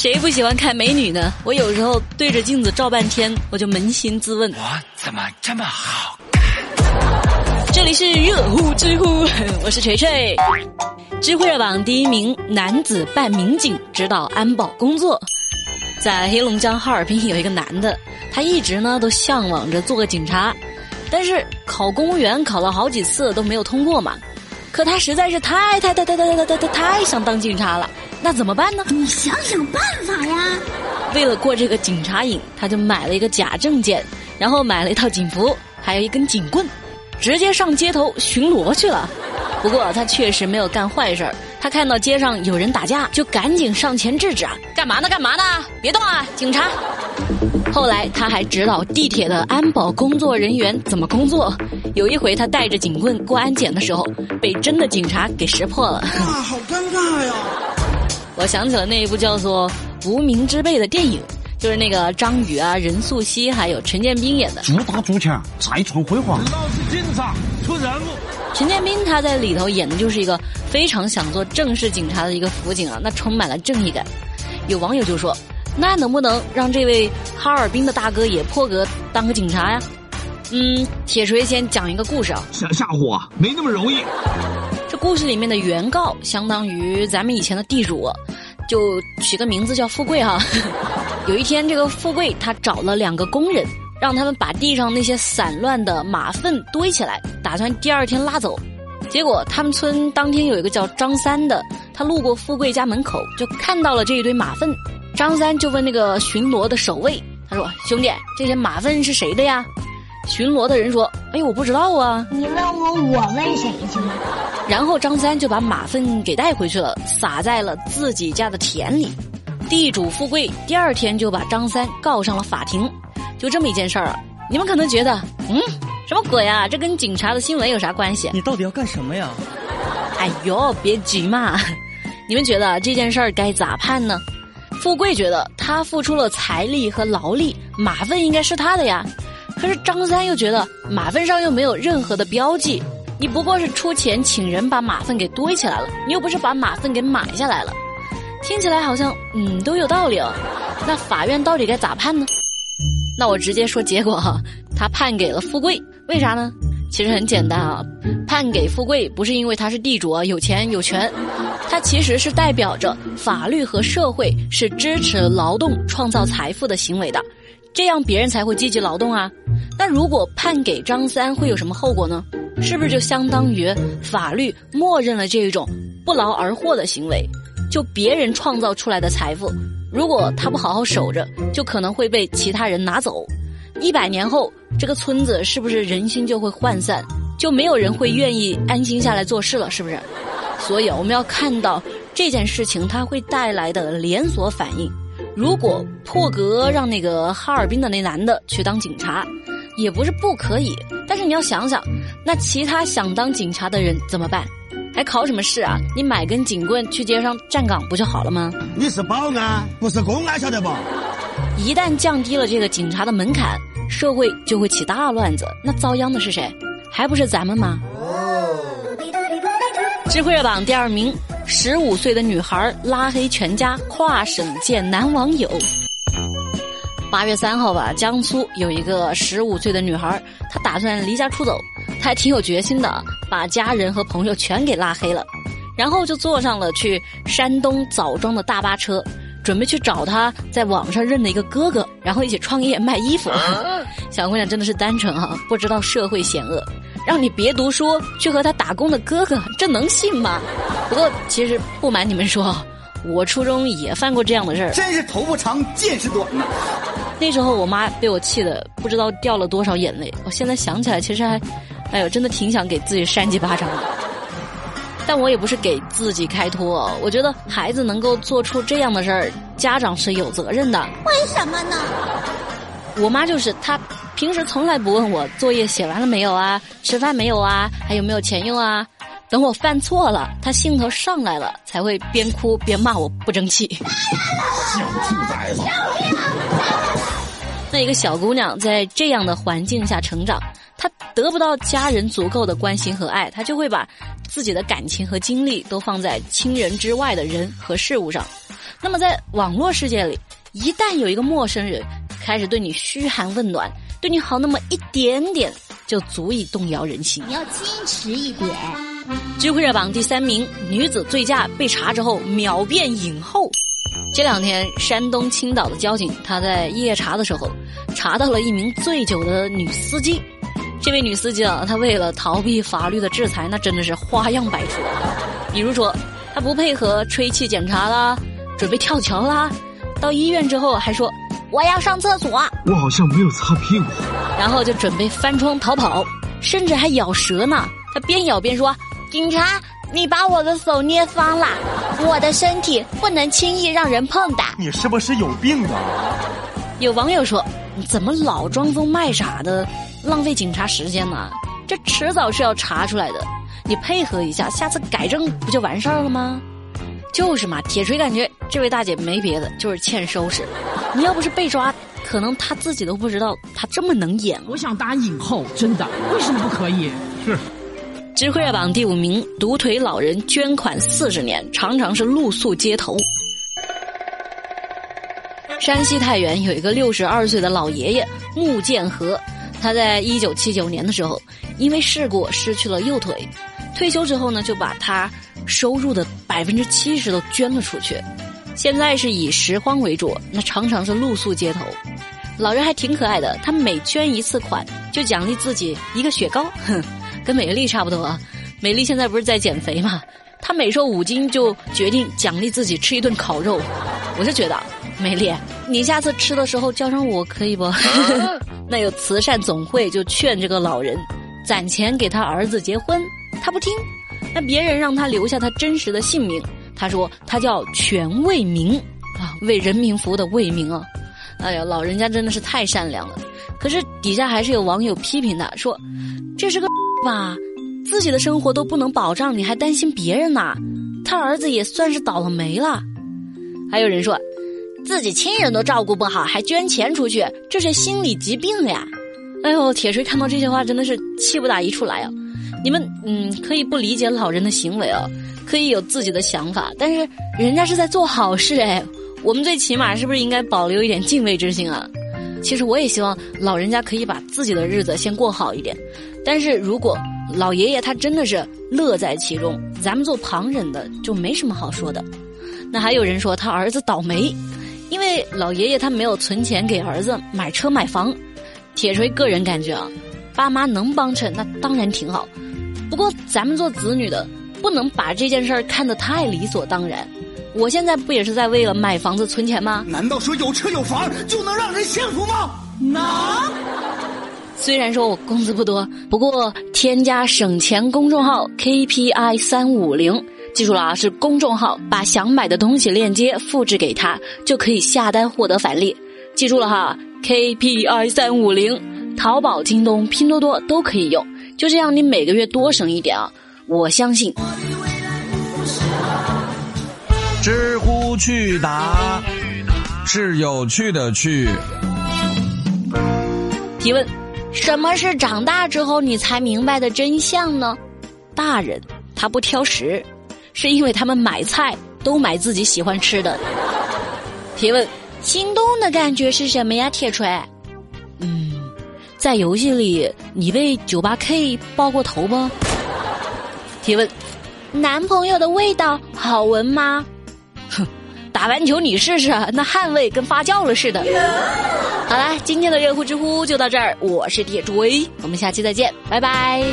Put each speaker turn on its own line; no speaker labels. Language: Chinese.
谁不喜欢看美女呢？我有时候对着镜子照半天，我就扪心自问：
我怎么这么好看？
这里是热乎知乎，我是锤锤。知乎热榜第一名，男子扮民警指导安保工作。在黑龙江哈尔滨有一个男的，他一直呢都向往着做个警察，但是考公务员考了好几次都没有通过嘛。可他实在是太太太太太太太太太想当警察了，那怎么办呢？
你想想办法呀！
为了过这个警察瘾，他就买了一个假证件，然后买了一套警服，还有一根警棍，直接上街头巡逻去了。不过他确实没有干坏事儿，他看到街上有人打架，就赶紧上前制止啊！干嘛呢？干嘛呢？别动啊！警察。后来他还指导地铁的安保工作人员怎么工作。有一回他带着警棍过安检的时候，被真的警察给识破了。
哇，好尴尬呀！
我想起了那一部叫做《无名之辈》的电影，就是那个张宇啊、任素汐还有陈建斌演的。
做大做强，再创辉煌。
老子警察出任务。
陈建斌他在里头演的就是一个非常想做正式警察的一个辅警啊，那充满了正义感。有网友就说：“那能不能让这位哈尔滨的大哥也破格当个警察呀？”嗯，铁锤先讲一个故事啊。
想吓唬我，没那么容易。
故事里面的原告相当于咱们以前的地主，就取个名字叫富贵哈。有一天，这个富贵他找了两个工人。让他们把地上那些散乱的马粪堆起来，打算第二天拉走。结果他们村当天有一个叫张三的，他路过富贵家门口，就看到了这一堆马粪。张三就问那个巡逻的守卫，他说：“兄弟，这些马粪是谁的呀？”巡逻的人说：“哎，我不知道啊。”
你问我，我问谁去？
然后张三就把马粪给带回去了，撒在了自己家的田里。地主富贵第二天就把张三告上了法庭。就这么一件事儿啊，你们可能觉得，嗯，什么鬼啊？这跟警察的新闻有啥关系？
你到底要干什么呀？
哎呦，别急嘛！你们觉得这件事儿该咋判呢？富贵觉得他付出了财力和劳力，马粪应该是他的呀。可是张三又觉得马粪上又没有任何的标记，你不过是出钱请人把马粪给堆起来了，你又不是把马粪给买下来了。听起来好像嗯都有道理哦。那法院到底该咋判呢？那我直接说结果哈，他判给了富贵，为啥呢？其实很简单啊，判给富贵不是因为他是地主啊，有钱有权，他其实是代表着法律和社会是支持劳动创造财富的行为的，这样别人才会积极劳动啊。那如果判给张三会有什么后果呢？是不是就相当于法律默认了这一种不劳而获的行为，就别人创造出来的财富？如果他不好好守着，就可能会被其他人拿走。一百年后，这个村子是不是人心就会涣散，就没有人会愿意安心下来做事了？是不是？所以我们要看到这件事情它会带来的连锁反应。如果破格让那个哈尔滨的那男的去当警察，也不是不可以。但是你要想想，那其他想当警察的人怎么办？还考什么试啊？你买根警棍去街上站岗不就好了吗？
你是保安，不是公安，晓得不？
一旦降低了这个警察的门槛，社会就会起大乱子。那遭殃的是谁？还不是咱们吗？智慧热榜第二名，十五岁的女孩拉黑全家，跨省见男网友。八月三号吧，江苏有一个十五岁的女孩，她打算离家出走。她还挺有决心的，把家人和朋友全给拉黑了，然后就坐上了去山东枣庄的大巴车，准备去找她在网上认的一个哥哥，然后一起创业卖衣服。小姑娘真的是单纯哈，不知道社会险恶，让你别读书去和他打工的哥哥，这能信吗？不过其实不瞒你们说，我初中也犯过这样的事儿，
真是头发长见识短呐。
那时候我妈被我气的不知道掉了多少眼泪，我现在想起来其实还。哎呦，真的挺想给自己扇几巴掌的，但我也不是给自己开脱。我觉得孩子能够做出这样的事儿，家长是有责任的。
为什么呢？
我妈就是她，平时从来不问我作业写完了没有啊，吃饭没有啊，还有没有钱用啊。等我犯错了，他兴头上来了，才会边哭边骂我不争气。
小兔崽子！
那一个小姑娘在这样的环境下成长。她得不到家人足够的关心和爱，她就会把自己的感情和精力都放在亲人之外的人和事物上。那么在网络世界里，一旦有一个陌生人开始对你嘘寒问暖，对你好那么一点点，就足以动摇人心。
你要矜持一点。
知乎热榜第三名女子醉驾被查之后秒变影后。这两天，山东青岛的交警他在夜查的时候，查到了一名醉酒的女司机。这位女司机啊，她为了逃避法律的制裁，那真的是花样百出。比如说，她不配合吹气检查啦，准备跳桥啦，到医院之后还说我要上厕所，
我好像没有擦屁股。
然后就准备翻窗逃跑，甚至还咬舌呢。她边咬边说：“警察，你把我的手捏伤了，我的身体不能轻易让人碰的。”
你是不是有病啊？
有网友说：“你怎么老装疯卖傻的，浪费警察时间呢？这迟早是要查出来的，你配合一下，下次改正不就完事儿了吗？”就是嘛，铁锤感觉这位大姐没别的，就是欠收拾。你要不是被抓，可能她自己都不知道她这么能演。
我想打影后，真的，为什么不可以？
知乎热榜第五名，独腿老人捐款四十年，常常是露宿街头。山西太原有一个六十二岁的老爷爷穆建和，他在一九七九年的时候，因为事故失去了右腿，退休之后呢，就把他收入的百分之七十都捐了出去。现在是以拾荒为主，那常常是露宿街头。老人还挺可爱的，他每捐一次款，就奖励自己一个雪糕，哼，跟美丽差不多啊。美丽现在不是在减肥吗？她每瘦五斤就决定奖励自己吃一顿烤肉。我就觉得，美丽，你下次吃的时候叫上我可以不？那有慈善总会就劝这个老人攒钱给他儿子结婚，他不听。那别人让他留下他真实的姓名，他说他叫全为民啊，为人民服务的为民啊。哎呀，老人家真的是太善良了。可是底下还是有网友批评他说：“这是个吧，自己的生活都不能保障，你还担心别人呐？他儿子也算是倒了霉了。”还有人说，自己亲人都照顾不好，还捐钱出去，这是心理疾病呀！哎呦，铁锤看到这些话真的是气不打一处来啊！你们嗯，可以不理解老人的行为啊，可以有自己的想法，但是人家是在做好事哎。我们最起码是不是应该保留一点敬畏之心啊？其实我也希望老人家可以把自己的日子先过好一点，但是如果老爷爷他真的是乐在其中，咱们做旁人的就没什么好说的。那还有人说他儿子倒霉，因为老爷爷他没有存钱给儿子买车买房。铁锤个人感觉啊，爸妈能帮衬那当然挺好，不过咱们做子女的不能把这件事儿看得太理所当然。我现在不也是在为了买房子存钱吗？
难道说有车有房就能让人幸福吗？能。
虽然说我工资不多，不过添加省钱公众号 KPI 三五零，记住了啊，是公众号，把想买的东西链接复制给他，就可以下单获得返利。记住了哈，KPI 三五零，淘宝、京东、拼多多都可以用。就这样，你每个月多省一点啊！我相信。
知乎趣答是有趣的趣。
提问：什么是长大之后你才明白的真相呢？大人他不挑食，是因为他们买菜都买自己喜欢吃的。提问：心动的感觉是什么呀？铁锤？嗯，在游戏里你被九八 K 爆过头不？提问：男朋友的味道好闻吗？哼，打完球你试试，那汗味跟发酵了似的。好了，今天的热乎知乎就到这儿，我是铁锤，我们下期再见，拜拜。